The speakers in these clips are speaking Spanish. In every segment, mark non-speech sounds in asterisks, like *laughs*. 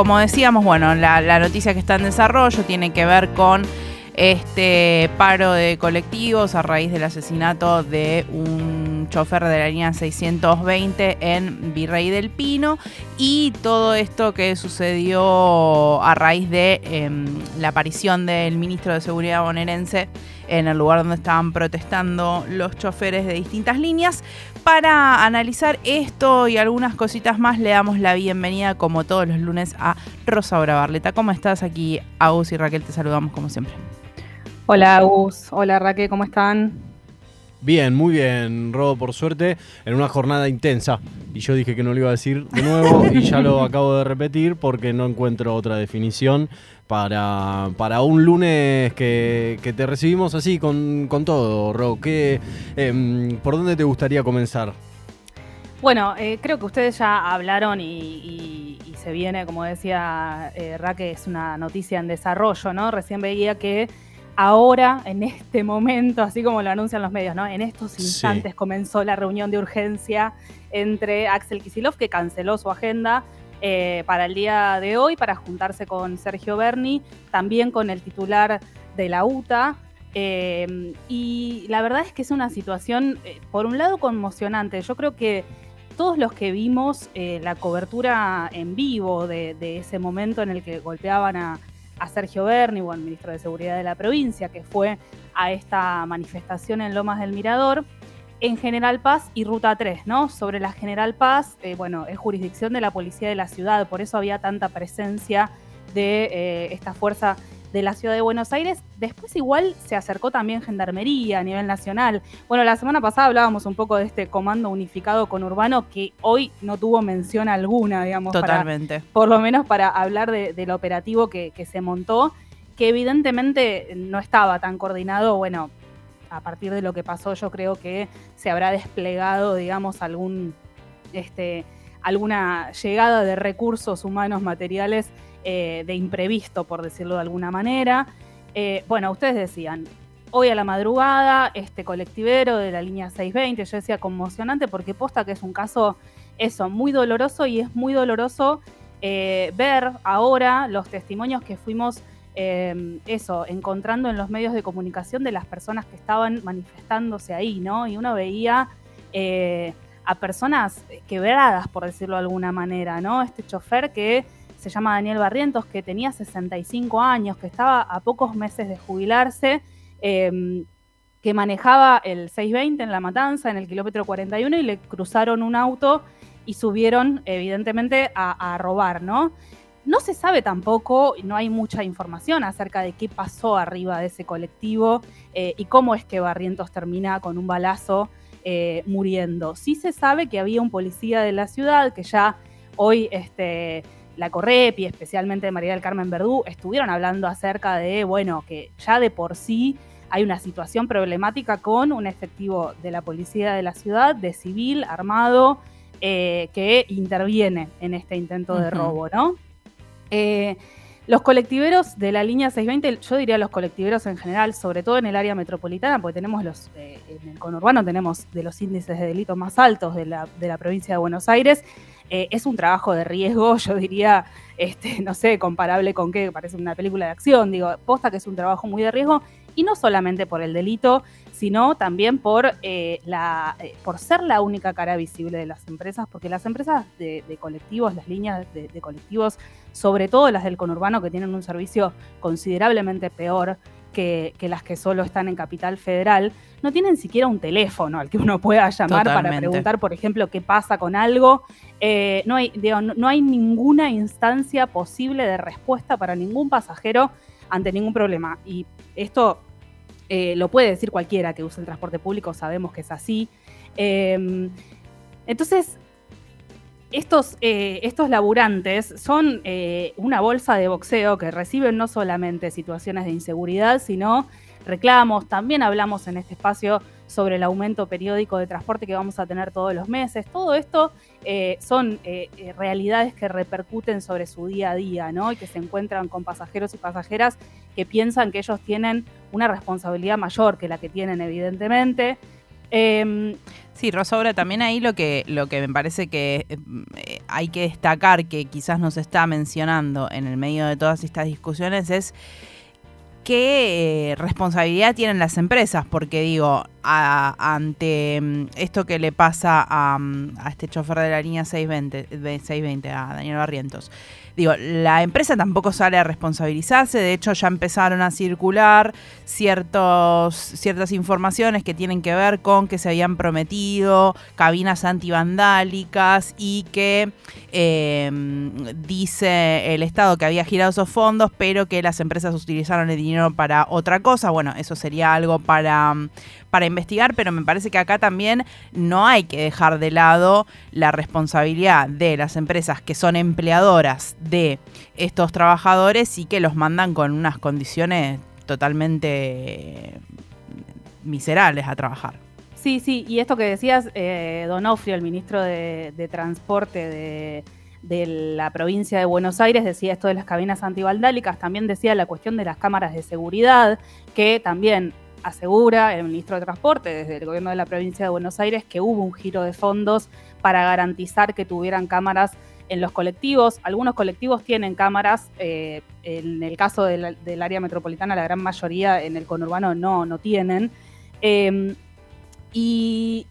como decíamos, bueno, la, noticia que está en desarrollo tiene que ver con este paro de colectivos a raíz del asesinato de un chofer de la línea 620 en Virrey del Pino y todo esto que sucedió a raíz de em, la aparición del ministro de Seguridad bonaerense en el lugar donde estaban protestando los choferes de distintas líneas. Para analizar esto y algunas cositas más, le damos la bienvenida, como todos los lunes, a Rosa Barleta. ¿Cómo estás? Aquí, Agus y Raquel, te saludamos como siempre. Hola Agus, hola Raquel, ¿cómo están? Bien, muy bien, Rodo, por suerte, en una jornada intensa. Y yo dije que no lo iba a decir de nuevo y ya lo *laughs* acabo de repetir porque no encuentro otra definición para, para un lunes que, te recibimos así con, todo, Rodo. Em, ¿Por dónde te gustaría comenzar? Bueno, eh, creo que ustedes ya hablaron y, se viene, como decía eh, Raquel, es una noticia en desarrollo, ¿no? Recién veía que ahora, en este *laughs* momento, así como lo anuncian los medios, ¿no? En estos instantes comenzó la reunión de urgencia entre Axel Kisilov, que canceló su agenda eh, para el día de hoy, para juntarse con Sergio Berni, también con el titular de la UTA. Eh, y la verdad es que es una situación, eh, por un lado, conmocionante. Yo creo que todos los que vimos la cobertura en vivo de, ese momento en el que golpeaban a, a Sergio Berni, el ministro de Seguridad de la provincia, que fue a esta manifestación en Lomas del Mirador, en General Paz y Ruta 3, ¿no? Sobre la General Paz, eh, bueno, es jurisdicción de la policía de la ciudad, por eso había tanta presencia de eh, esta fuerza de la ciudad de Buenos Aires. Después igual se acercó también Gendarmería a nivel nacional. Bueno, la semana pasada hablábamos un poco de este comando unificado con Urbano que hoy no tuvo mención alguna, digamos. Totalmente. por lo menos para hablar del operativo que, se montó, que evidentemente no estaba tan coordinado, bueno, a partir de lo que pasó yo creo que se habrá desplegado, digamos, algún, este, alguna llegada de recursos humanos materiales eh, de imprevisto, por decirlo de alguna manera. Eh, bueno, ustedes decían, hoy a la madrugada, este colectivero de la línea 620, yo decía conmocionante porque posta que es un caso, eso, muy doloroso y es muy doloroso eh, ver ahora los testimonios que fuimos, eso, encontrando en los medios de comunicación de las personas que estaban manifestándose ahí, ¿no? Y uno veía a personas quebradas, por decirlo de alguna manera, ¿no? Este chofer que se llama Daniel Barrientos, que tenía 65 años, que estaba a pocos meses de jubilarse, em, que manejaba el 620 en La Matanza, en el kilómetro 41, y le cruzaron un auto y subieron, evidentemente, a, robar, ¿no? No se sabe tampoco, no hay mucha información acerca de qué pasó arriba de ese colectivo eh, y cómo es que Barrientos termina con un balazo eh, muriendo. Sí se sabe que había un policía de la ciudad que ya hoy este, la Correpi, especialmente María del Carmen Verdú, estuvieron hablando acerca de, bueno, que ya de por sí hay una situación problemática con un efectivo de la policía de la ciudad, de civil, armado, eh, que interviene en este intento de robo, ¿no? Eh, los colectiveros de la línea 620, yo diría los colectiveros en general, sobre todo en el área metropolitana, porque tenemos los, eh, en el conurbano tenemos de los índices de delito más altos de la, de la provincia de Buenos Aires, eh, es un trabajo de riesgo, *laughs* yo diría, este, no sé, comparable con qué, parece una película de acción, digo, posta que es un trabajo muy de riesgo, y no solamente por el delito, sino también por, eh, la, eh, por ser la única cara visible de las empresas, porque las empresas de, colectivos, las líneas de, de, colectivos, sobre todo las del conurbano, que tienen un servicio considerablemente peor que, las que solo están en Capital Federal, no tienen siquiera un teléfono al que uno pueda llamar para preguntar, por ejemplo, qué pasa con algo. Eh, no, hay, no, hay ninguna instancia posible de respuesta para ningún pasajero ante ningún problema. Y esto eh, lo puede decir cualquiera que use el transporte público, sabemos que es así. Em, entonces, estos, eh, estos laburantes son eh, una bolsa de boxeo que reciben no solamente situaciones de inseguridad, sino reclamos. También hablamos en este espacio sobre el aumento periódico de transporte que vamos a tener todos los meses. Todo esto eh, son realidades que repercuten sobre su día a día, ¿no? Y que se encuentran con pasajeros y pasajeras que piensan que ellos tienen una responsabilidad mayor que la que tienen, evidentemente. Em, sí, Rosaura, también ahí lo que, lo que me parece que eh, hay que destacar que quizás no se está mencionando en el medio de todas estas discusiones es qué eh, responsabilidad tienen las empresas, porque digo, ante mm, esto que le pasa a, mm, a, este chofer de la línea 620, 620 a Daniel Barrientos, digo, la empresa tampoco sale a responsabilizarse, de hecho ya empezaron a circular ciertos, ciertas informaciones que tienen que ver con que se habían prometido cabinas antivandálicas y que em, dice el Estado que había girado esos fondos, pero que las empresas utilizaron el dinero para otra cosa. Bueno, eso sería algo para para investigar, pero me parece que acá también no hay que dejar de lado la responsabilidad de las empresas que son empleadoras de estos trabajadores y que los mandan con unas condiciones totalmente miserables a trabajar. Sí, sí, y esto que decías, eh, Donofrio, el ministro de, Transporte de, de, la provincia de Buenos Aires, decía esto de las cabinas antivaldálicas, también decía la cuestión de las cámaras de seguridad, que también asegura el ministro de Transporte desde el gobierno de la provincia de Buenos Aires que hubo un giro de fondos para garantizar que tuvieran cámaras en los colectivos. Algunos colectivos tienen cámaras, eh, en el caso del, área metropolitana la gran mayoría en el conurbano no, no tienen. Em, y,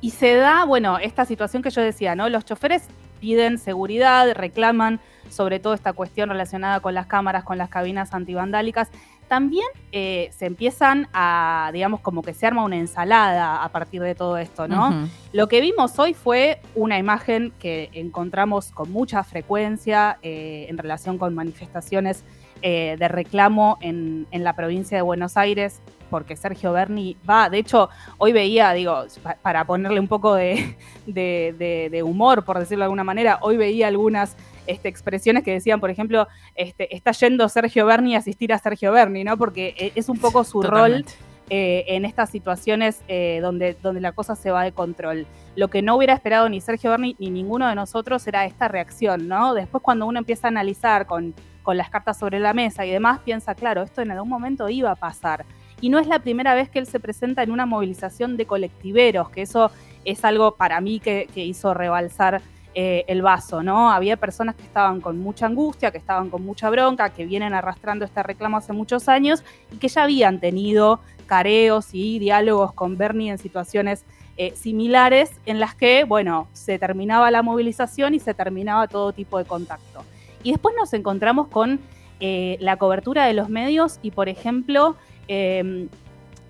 y se da, bueno, esta situación que yo decía, ¿no? Los choferes piden seguridad, reclaman sobre todo esta cuestión relacionada con las cámaras, con las cabinas antivandálicas también eh, se empiezan a, digamos, como que se arma una ensalada a partir de todo esto, ¿no? Lo que vimos hoy fue una imagen que encontramos con mucha frecuencia eh, en relación con manifestaciones eh, de reclamo en, la provincia de Buenos Aires, porque Sergio Berni va, de hecho, hoy veía, digo, para ponerle un poco de, de humor, por decirlo de alguna manera, hoy veía algunas este, expresiones que decían, por ejemplo, este, está yendo Sergio Berni a asistir a Sergio Berni, ¿no? Porque eh, es un poco su rol eh, en estas situaciones eh, donde, donde la cosa se va de control. Lo que no hubiera esperado ni Sergio Berni ni ninguno de nosotros era esta reacción, ¿no? Después cuando uno empieza a analizar con, con las cartas sobre la mesa y demás, piensa, claro, esto en algún momento iba a pasar. Y no es la primera vez que él se presenta en una movilización de colectiveros, que eso es algo para mí que, que hizo rebalsar eh, el vaso, ¿no? Había personas que estaban con mucha angustia, que estaban con mucha bronca, que vienen arrastrando este reclamo hace muchos años y que ya habían tenido careos y diálogos con Bernie en situaciones eh, similares en las que, bueno, se terminaba la movilización y se terminaba todo tipo de contacto. Y después nos encontramos con eh, la cobertura de los medios y, por ejemplo,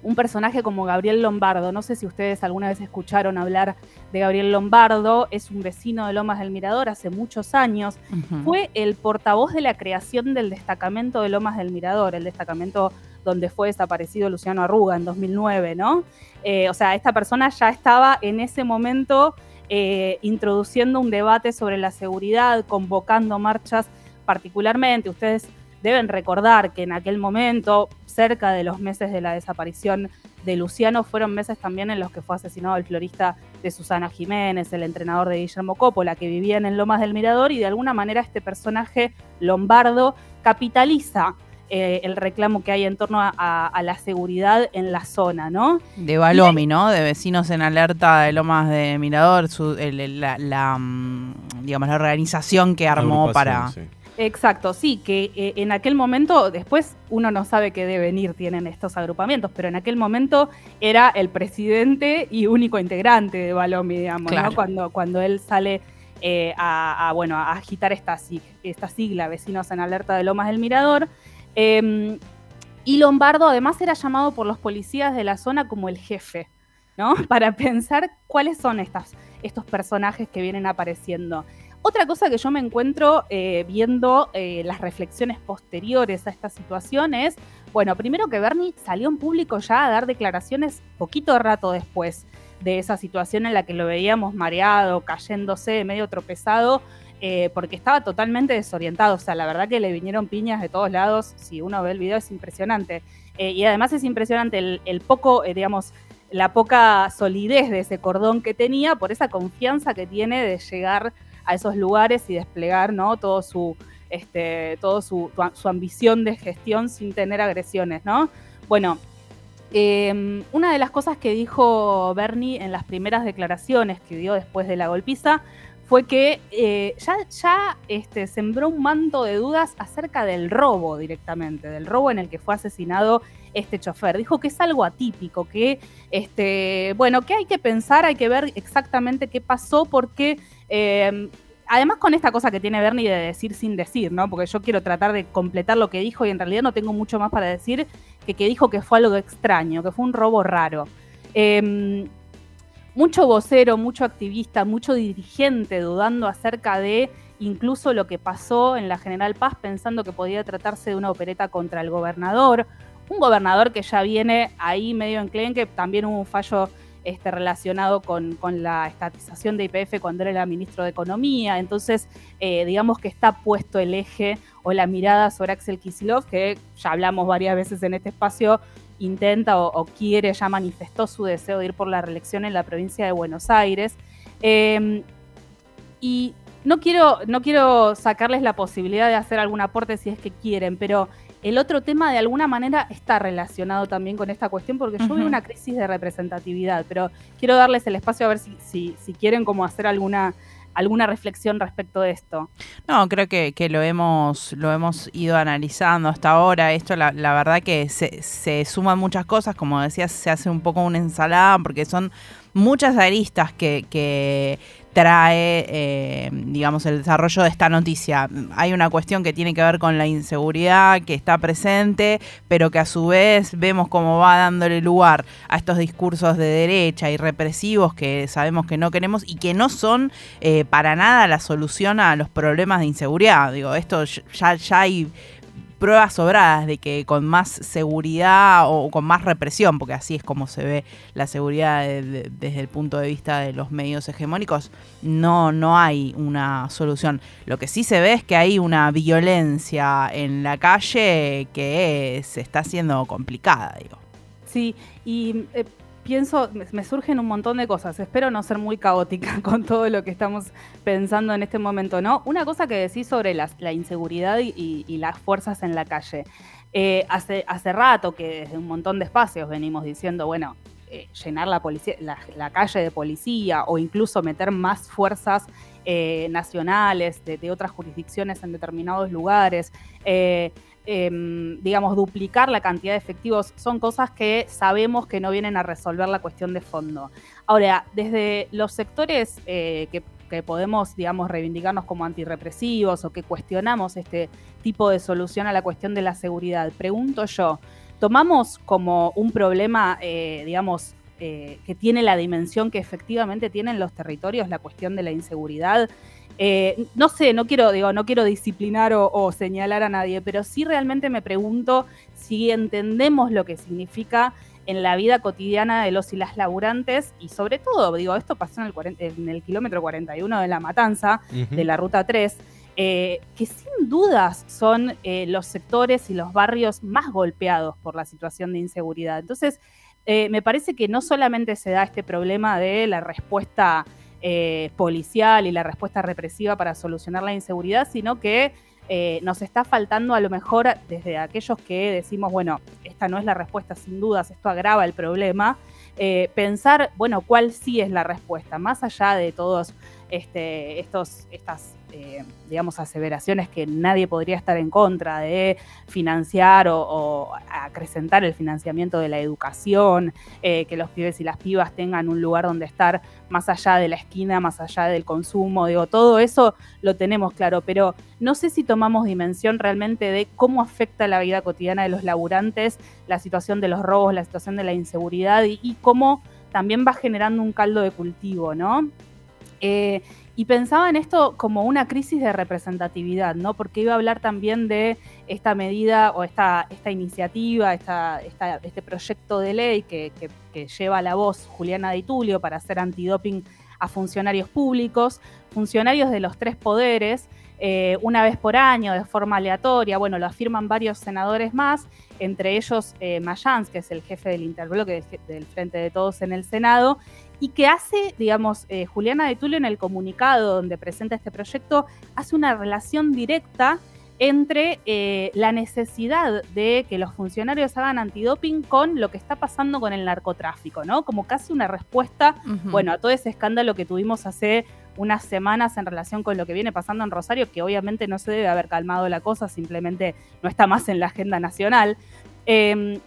un personaje como Gabriel Lombardo. No sé si ustedes alguna vez escucharon hablar de Gabriel Lombardo, es un vecino de Lomas del Mirador hace muchos años. Fue el portavoz de la creación del destacamento de Lomas del Mirador, el destacamento donde fue desaparecido Luciano Arruga en 2009, ¿no? Eh, o sea, esta persona ya estaba en ese momento eh, introduciendo un debate sobre la seguridad, convocando marchas particularmente. Ustedes deben recordar que en aquel momento, cerca de los meses de la desaparición de Luciano, fueron meses también en los que fue asesinado el florista de Susana Jiménez, el entrenador de Guillermo Coppola, que vivían en Lomas del Mirador, y de alguna manera este personaje lombardo capitaliza eh, el reclamo que hay en torno a, la seguridad en la zona, ¿no? De Balomi, ¿no? De vecinos en alerta de Lomas de Mirador, la, mm, digamos, la organización que armó para... Exacto, sí, que eh, en aquel momento, después uno no sabe qué devenir tienen estos agrupamientos, pero en aquel momento era el presidente y único integrante de Balomi, digamos, ¿no? Cuando, cuando él sale eh, a, bueno, a agitar esta, esta sigla, Vecinos en Alerta de Lomas del Mirador. Em, y Lombardo además era llamado por los policías de la zona como el jefe, ¿no? *laughs* Para pensar cuáles son estas, estos personajes que vienen apareciendo. Otra cosa que yo me encuentro eh, viendo eh, las reflexiones posteriores a esta situación es, bueno, primero que Bernie salió en público ya a dar declaraciones poquito rato después de esa situación en la que lo veíamos mareado, cayéndose, medio tropezado, eh, porque estaba totalmente desorientado. O sea, la verdad que le vinieron piñas de todos lados. Si uno ve el video es impresionante. y además es impresionante el, poco, digamos, la poca solidez de ese cordón que tenía por esa confianza que tiene de llegar a esos lugares y desplegar ¿no? todo su, este, todo su, ambición de gestión sin tener agresiones, ¿no? Bueno, em, una de las cosas que dijo Bernie en las primeras declaraciones que dio después de la golpiza fue que eh, ya, ya este, sembró un manto de dudas acerca del robo directamente, del robo en el que fue asesinado este chofer. Dijo que es algo atípico, que este, bueno, que hay que pensar, hay que ver exactamente qué pasó, porque eh, además con esta cosa que tiene Bernie de decir sin decir, ¿no? Porque yo quiero tratar de completar lo que dijo y en realidad no tengo mucho más para decir que que dijo que fue algo extraño, que fue un robo raro. Em, mucho vocero, mucho activista, mucho dirigente dudando acerca de incluso lo que pasó en la General Paz pensando que podía tratarse de una opereta contra el gobernador. Un gobernador que ya viene ahí medio en que también hubo un fallo este, relacionado con, la estatización de IPF cuando era ministro de Economía. Entonces, eh, digamos que está puesto el eje o la mirada sobre Axel Kisilov, que ya hablamos varias veces en este espacio, intenta o, quiere, ya manifestó su deseo de ir por la reelección en la provincia de Buenos Aires. Em, y no quiero, no quiero sacarles la posibilidad de hacer algún aporte si es que quieren, pero el otro tema de alguna manera está relacionado también con esta cuestión porque yo veo una crisis de representatividad, pero quiero darles el espacio a ver si, si, si quieren como hacer alguna alguna reflexión respecto de esto. No, creo que, que, lo hemos lo hemos ido analizando hasta ahora. Esto, la, la verdad que se, se, suman muchas cosas, como decías, se hace un poco una ensalada, porque son muchas aristas que, que trae, eh, digamos, el desarrollo de esta noticia. Hay una cuestión que tiene que ver con la inseguridad que está presente, pero que a su vez vemos cómo va dándole lugar a estos discursos de derecha y represivos que sabemos que no queremos y que no son eh, para nada la solución a los problemas de inseguridad. Digo, esto ya, ya hay pruebas sobradas de que con más seguridad o con más represión, porque así es como se ve la seguridad desde el punto de vista de los medios hegemónicos, no, no hay una solución. Lo que sí se ve es que hay una violencia en la calle que se está haciendo complicada, digo. Sí, y eh, pienso, me, surgen un montón de cosas. Espero no ser muy caótica *laughs* con todo lo que estamos pensando en este momento, ¿no? Una cosa que decís sobre la, inseguridad y, las fuerzas en la calle. Eh, hace, hace rato que desde un montón de espacios venimos diciendo, bueno, eh, llenar la, policía, la, calle de policía o incluso meter más fuerzas eh, nacionales de, de, otras jurisdicciones en determinados lugares. Em, digamos, duplicar la cantidad de efectivos, son cosas que sabemos que no vienen a resolver la cuestión de fondo. Ahora, desde los sectores eh, que, podemos, digamos, reivindicarnos como antirrepresivos o que cuestionamos este tipo de solución a la cuestión de la seguridad, pregunto yo, ¿tomamos como un problema, eh, digamos, eh, que tiene la dimensión que efectivamente tienen los territorios, la cuestión de la inseguridad? Eh, no sé, no quiero, digo, no quiero disciplinar o, señalar a nadie, pero sí realmente me pregunto si entendemos lo que significa en la vida cotidiana de los y las laburantes y sobre todo, digo, esto pasó en el, en el kilómetro 41 de La Matanza, de la Ruta 3, eh, que sin dudas son eh, los sectores y los barrios más golpeados por la situación de inseguridad. Entonces, me parece que no solamente se da este problema de la respuesta eh, policial y la respuesta represiva para solucionar la inseguridad, sino que eh, nos está faltando a lo mejor desde aquellos que decimos, bueno, esta no es la respuesta sin dudas, esto agrava el problema, eh, pensar, bueno, cuál sí es la respuesta, más allá de todos este, estos, estas eh, digamos, aseveraciones que nadie podría estar en contra de financiar o, acrecentar el financiamiento de la educación, eh, que los pibes y las pibas tengan un lugar donde estar más allá de la esquina, más allá del consumo, digo, todo eso lo tenemos claro, pero no sé si tomamos dimensión realmente de cómo afecta la vida cotidiana de los laburantes, la situación de los robos, la situación de la inseguridad y, cómo también va generando un caldo de cultivo, ¿no? Eh, y pensaba en esto como una crisis de representatividad, ¿no? Porque iba a hablar también de esta medida o esta, esta iniciativa, esta, este proyecto de ley que, lleva la voz Juliana Di Tulio para hacer antidoping a funcionarios públicos, funcionarios de los tres poderes, eh, una vez por año de forma aleatoria. Bueno, lo afirman varios senadores más, entre ellos eh, Mayans, que es el jefe del interbloque del Frente de Todos en el Senado, y que hace, digamos, eh, Juliana de Tulio en el comunicado donde presenta este proyecto, hace una relación directa entre eh, la necesidad de que los funcionarios hagan antidoping con lo que está pasando con el narcotráfico, ¿no? Como casi una respuesta, bueno, a todo ese escándalo que tuvimos hace unas semanas en relación con lo que viene pasando en Rosario, que obviamente no se debe haber calmado la cosa, simplemente no está más en la agenda nacional. Em,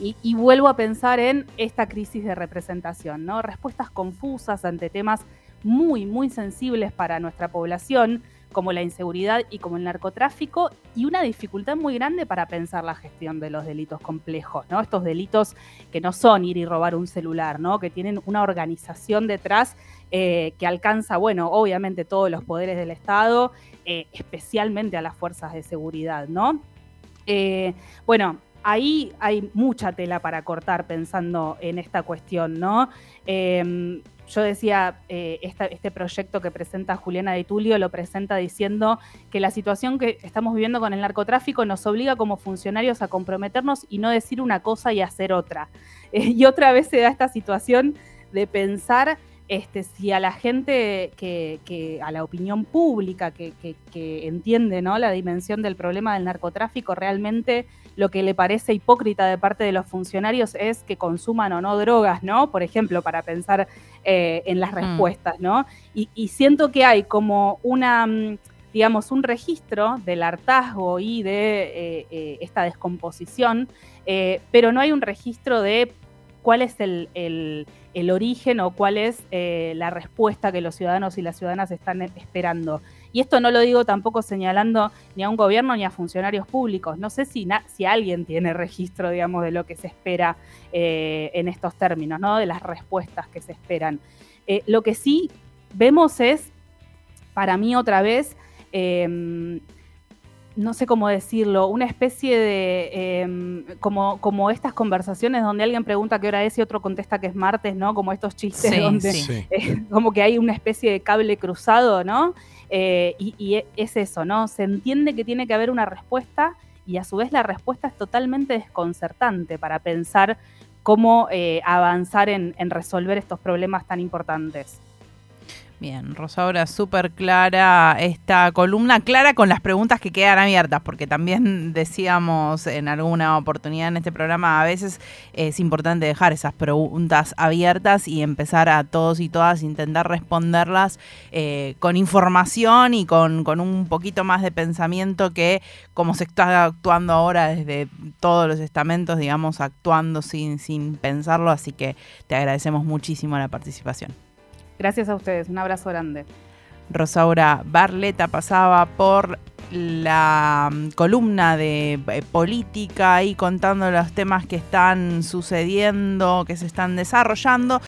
y, vuelvo a pensar en esta crisis de representación, ¿no? Respuestas confusas ante temas muy, muy sensibles para nuestra población, como la inseguridad y como el narcotráfico, y una dificultad muy grande para pensar la gestión de los delitos complejos, ¿no? Estos delitos que no son ir y robar un celular, ¿no? Que tienen una organización detrás eh, que alcanza, bueno, obviamente todos los poderes del Estado, eh, especialmente a las fuerzas de seguridad, ¿no? Eh, bueno, ahí hay mucha tela para cortar pensando en esta cuestión, ¿no? Yo decía, eh, este proyecto que presenta Juliana de Tulio lo presenta diciendo que la situación que estamos viviendo con el narcotráfico nos obliga como funcionarios a comprometernos y no decir una cosa y hacer otra. *laughs* y otra vez se da esta situación de pensar este, si a la gente que, a la opinión pública que, entiende ¿no? la dimensión del problema del narcotráfico, realmente lo que le parece hipócrita de parte de los funcionarios es que consuman o no drogas, ¿no? Por ejemplo, para pensar eh, en las mm. respuestas, ¿no? Y, siento que hay como una mm, digamos, un registro del hartazgo y de eh, eh, esta descomposición, pero no hay un registro de cuál es el, el origen o cuál es eh, la respuesta que los ciudadanos y las ciudadanas están esperando. Y esto no lo digo tampoco señalando ni a un gobierno ni a funcionarios públicos. No sé si, si alguien tiene registro, digamos, de lo que se espera eh, en estos términos, ¿no? De las respuestas que se esperan. Eh, lo que sí vemos es, para mí otra vez, em, no sé cómo decirlo, una especie de, em, como, como estas conversaciones donde alguien pregunta qué hora es y otro contesta que es martes, ¿no? Como estos chistes donde *laughs* eh, como que hay una especie de cable cruzado, ¿no? Eh, y, es eso, ¿no? Se entiende que tiene que haber una respuesta y a su vez la respuesta es totalmente desconcertante para pensar cómo eh, avanzar en resolver estos problemas tan importantes. Bien, Rosaura, súper clara esta columna, clara con las preguntas que quedan abiertas, porque también decíamos en alguna oportunidad en este programa, a veces es importante dejar esas preguntas abiertas y empezar a todos y todas intentar responderlas eh, con información y con, con un poquito más de pensamiento que como se está actuando ahora desde todos los estamentos, digamos, actuando sin, sin pensarlo, así que te agradecemos muchísimo la participación. Gracias a ustedes, un abrazo grande. Rosaura Barleta pasaba por la mm, columna de eh, política y contando los temas que están sucediendo, que se están desarrollando.